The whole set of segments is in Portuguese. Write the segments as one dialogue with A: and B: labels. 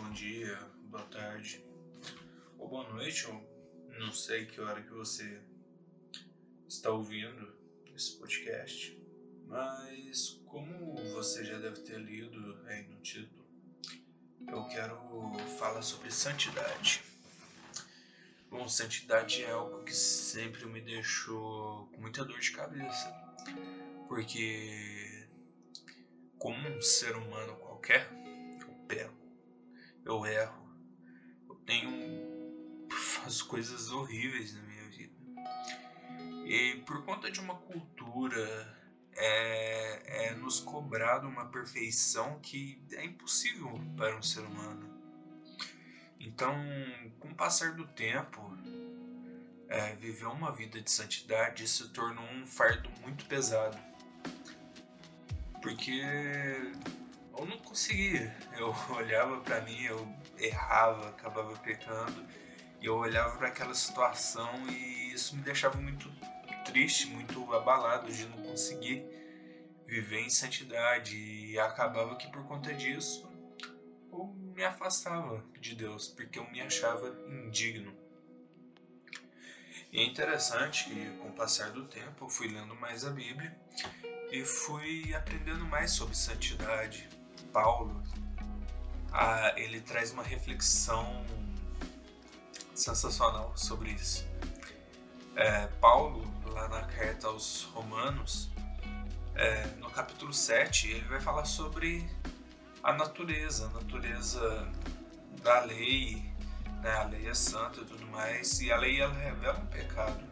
A: bom dia, boa tarde ou boa noite, ou não sei que hora que você está ouvindo esse podcast, mas como você já deve ter lido aí no título, eu quero falar sobre santidade. Bom, santidade é algo que sempre me deixou com muita dor de cabeça, porque como um ser humano qualquer, eu peco, eu erro, eu tenho faço coisas horríveis na minha vida. E por conta de uma cultura é, é nos cobrado uma perfeição que é impossível para um ser humano. Então, com o passar do tempo, é, viver uma vida de santidade se tornou um fardo muito pesado. Porque eu não conseguia. Eu olhava para mim, eu errava, acabava pecando, e eu olhava para aquela situação e isso me deixava muito triste, muito abalado de não conseguir viver em santidade e acabava que por conta disso eu me afastava de Deus, porque eu me achava indigno. E é interessante que com o passar do tempo eu fui lendo mais a Bíblia e fui aprendendo mais sobre santidade. Paulo, ah, ele traz uma reflexão sensacional sobre isso. É, Paulo, lá na carta aos Romanos, é, no capítulo 7, ele vai falar sobre a natureza, a natureza da lei, né? a lei é santa e tudo mais, e a lei ela revela um pecado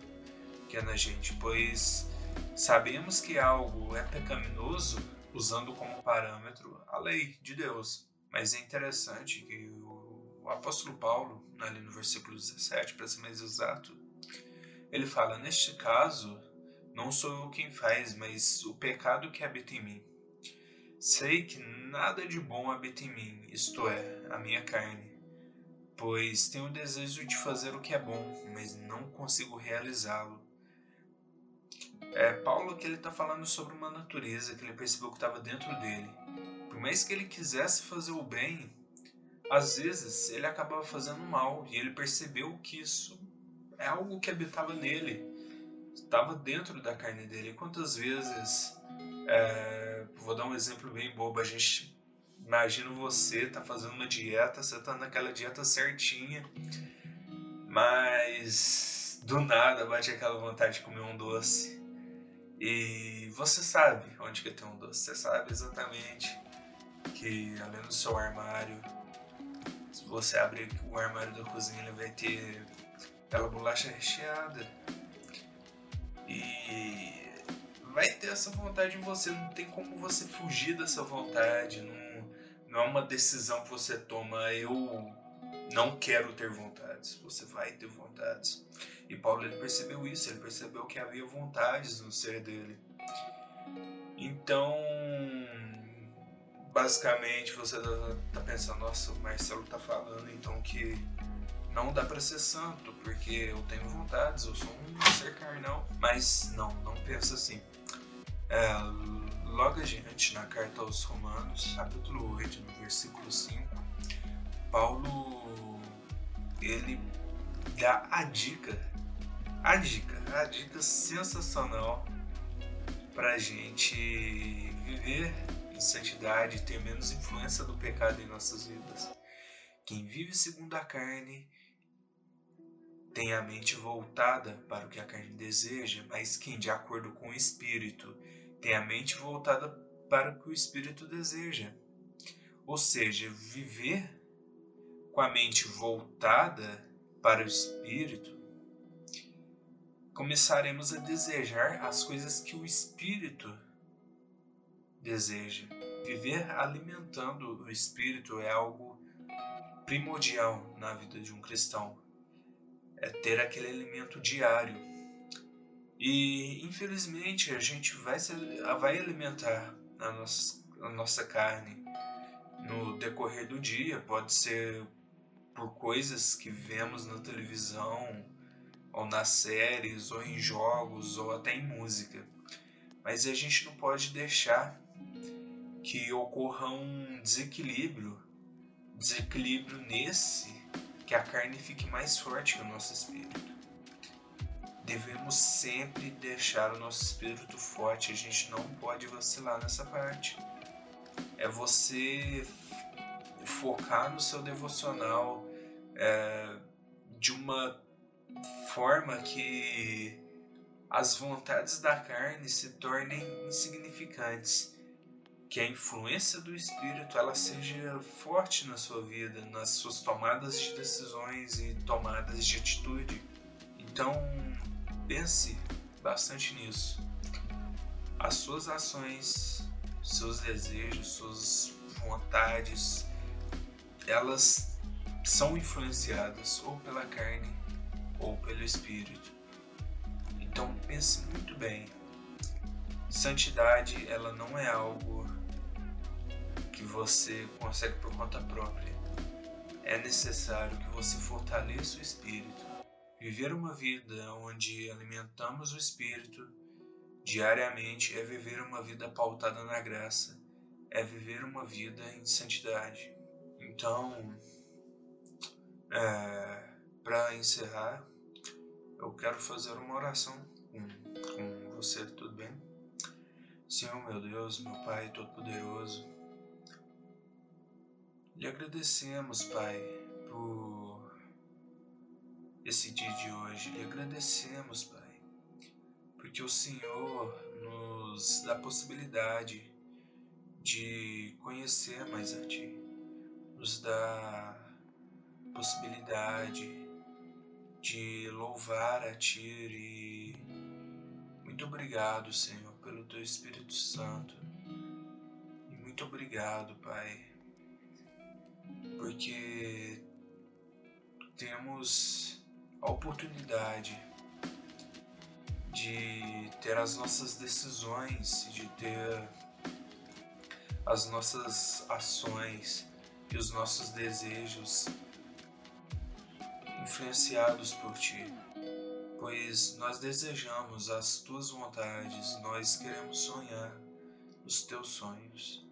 A: que é na gente, pois sabemos que algo é pecaminoso usando como parâmetro a lei de Deus. Mas é interessante que o, apóstolo Paulo, ali no versículo 17, para ser mais exato, ele fala: Neste caso, não sou eu quem faz, mas o pecado que habita em mim. Sei que nada de bom habita em mim, isto é, a minha carne, pois tenho o desejo de fazer o que é bom, mas não consigo realizá-lo. É Paulo que ele está falando sobre uma natureza que ele percebeu que estava dentro dele. Por mais que ele quisesse fazer o bem, às vezes ele acabava fazendo mal e ele percebeu que isso é algo que habitava nele, estava dentro da carne dele. Quantas vezes, é, vou dar um exemplo bem bobo, a gente imagina você tá fazendo uma dieta, você tá naquela dieta certinha, mas do nada bate aquela vontade de comer um doce e você sabe onde que tem um doce, você sabe exatamente que além do seu armário, se você abrir o armário da cozinha, ele vai ter aquela bolacha recheada. E vai ter essa vontade em você, não tem como você fugir dessa vontade, não, não é uma decisão que você toma, eu não quero ter vontades, você vai ter vontades. E Paulo ele percebeu isso, ele percebeu que havia vontades no ser dele. Então, basicamente você tá, tá pensando, nossa, o Marcelo tá falando então que não dá para ser santo, porque eu tenho vontades, eu sou um ser carnal. Mas não, não pensa assim. É, logo adiante, na carta aos Romanos, capítulo 8, no versículo 5, Paulo ele dá a dica, a dica, a dica sensacional para gente viver em santidade, ter menos influência do pecado em nossas vidas. Quem vive segundo a carne tem a mente voltada para o que a carne deseja, mas quem, de acordo com o espírito, tem a mente voltada para o que o espírito deseja. Ou seja, viver com a mente voltada para o espírito, começaremos a desejar as coisas que o espírito deseja. Viver alimentando o espírito é algo primordial na vida de um cristão. É ter aquele alimento diário. E infelizmente a gente vai, se, vai alimentar a nossa, a nossa carne no decorrer do dia. Pode ser por coisas que vemos na televisão, ou nas séries, ou em jogos, ou até em música. Mas a gente não pode deixar que ocorra um desequilíbrio desequilíbrio nesse que a carne fique mais forte que o nosso espírito. Devemos sempre deixar o nosso espírito forte, a gente não pode vacilar nessa parte. É você focar no seu devocional é, de uma forma que as vontades da carne se tornem insignificantes, que a influência do espírito ela seja forte na sua vida, nas suas tomadas de decisões e tomadas de atitude. Então, pense bastante nisso. As suas ações, seus desejos, suas vontades, elas são influenciadas ou pela carne ou pelo espírito. Então pense muito bem. Santidade, ela não é algo que você consegue por conta própria. É necessário que você fortaleça o espírito. Viver uma vida onde alimentamos o espírito diariamente é viver uma vida pautada na graça, é viver uma vida em santidade. Então, é, para encerrar, eu quero fazer uma oração com, com você, tudo bem? Senhor meu Deus, meu Pai Todo-Poderoso, lhe agradecemos, Pai, por esse dia de hoje. Lhe agradecemos, Pai, porque o Senhor nos dá a possibilidade de conhecer mais a Ti, nos dá possibilidade de louvar a Ti e muito obrigado, Senhor, pelo Teu Espírito Santo. E muito obrigado, Pai, porque temos a oportunidade de ter as nossas decisões, de ter as nossas ações e os nossos desejos influenciados por ti, pois nós desejamos as tuas vontades, nós queremos sonhar os teus sonhos.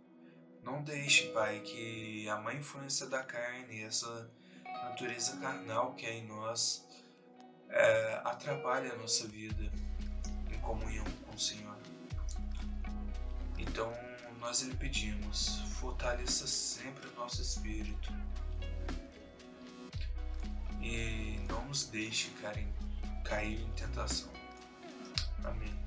A: Não deixe, Pai, que a má influência da carne, essa natureza carnal que é em nós, é, atrapalhe a nossa vida em comunhão com o Senhor. Então, nós lhe pedimos, fortaleça sempre o nosso espírito e não nos deixe cair em tentação. Amém.